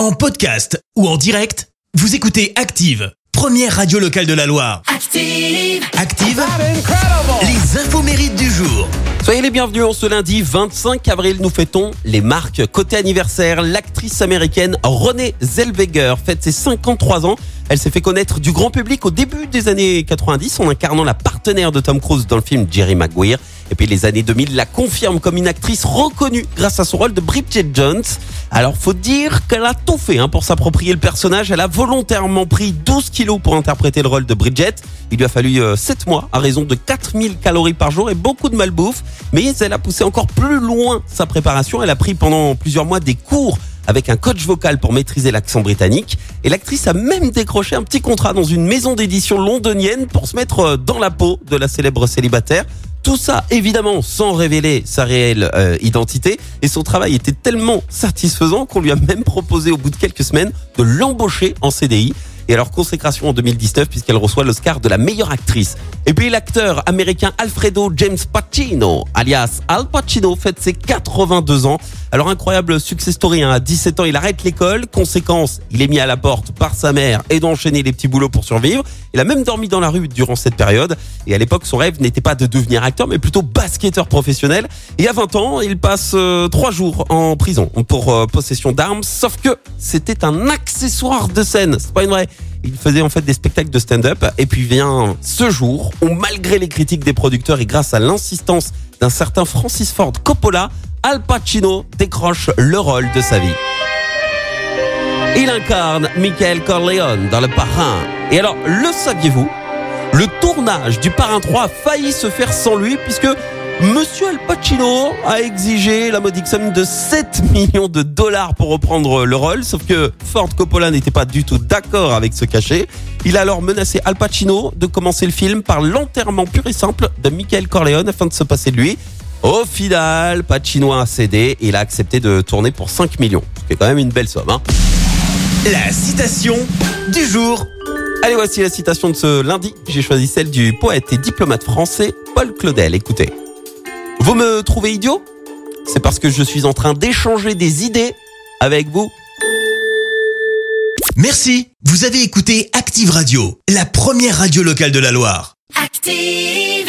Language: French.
En podcast ou en direct, vous écoutez Active, première radio locale de la Loire. Active. Active, les infos mérites du jour. Soyez les bienvenus en ce lundi 25 avril. Nous fêtons les marques. Côté anniversaire, l'actrice américaine Renée Zellweger fête ses 53 ans. Elle s'est fait connaître du grand public au début des années 90 en incarnant la partenaire de Tom Cruise dans le film Jerry Maguire. Et puis les années 2000 la confirment comme une actrice reconnue grâce à son rôle de Bridget Jones. Alors faut dire qu'elle a tout fait hein, pour s'approprier le personnage. Elle a volontairement pris 12 kilos pour interpréter le rôle de Bridget. Il lui a fallu euh, 7 mois à raison de 4000 calories par jour et beaucoup de malbouffe. Mais elle a poussé encore plus loin sa préparation. Elle a pris pendant plusieurs mois des cours avec un coach vocal pour maîtriser l'accent britannique. Et l'actrice a même décroché un petit contrat dans une maison d'édition londonienne pour se mettre euh, dans la peau de la célèbre célibataire. Tout ça, évidemment, sans révéler sa réelle euh, identité. Et son travail était tellement satisfaisant qu'on lui a même proposé au bout de quelques semaines de l'embaucher en CDI. Et alors consécration en 2019 puisqu'elle reçoit l'Oscar de la meilleure actrice. Et puis l'acteur américain Alfredo James Pacino, alias Al Pacino, fête ses 82 ans. Alors incroyable success story, hein. à 17 ans il arrête l'école, conséquence, il est mis à la porte par sa mère et d'enchaîner les petits boulots pour survivre. Il a même dormi dans la rue durant cette période. Et à l'époque son rêve n'était pas de devenir acteur mais plutôt basketteur professionnel. Et à 20 ans il passe euh, trois jours en prison pour euh, possession d'armes, sauf que c'était un accessoire de scène, c'est pas une vraie. Il faisait en fait des spectacles de stand-up et puis vient ce jour où malgré les critiques des producteurs et grâce à l'insistance d'un certain Francis Ford Coppola, Al Pacino décroche le rôle de sa vie. Il incarne Michael Corleone dans Le Parrain. Et alors, le saviez-vous? Le tournage du Parrain 3 a failli se faire sans lui puisque Monsieur Al Pacino a exigé la modique somme de 7 millions de dollars pour reprendre le rôle, sauf que Ford Coppola n'était pas du tout d'accord avec ce cachet. Il a alors menacé Al Pacino de commencer le film par l'enterrement pur et simple de Michael Corleone afin de se passer de lui. Au final, Pacino a cédé et il a accepté de tourner pour 5 millions, ce qui est quand même une belle somme. Hein. La citation du jour. Allez, voici la citation de ce lundi. J'ai choisi celle du poète et diplomate français Paul Claudel. Écoutez. Vous me trouvez idiot? C'est parce que je suis en train d'échanger des idées avec vous. Merci. Vous avez écouté Active Radio, la première radio locale de la Loire. Active.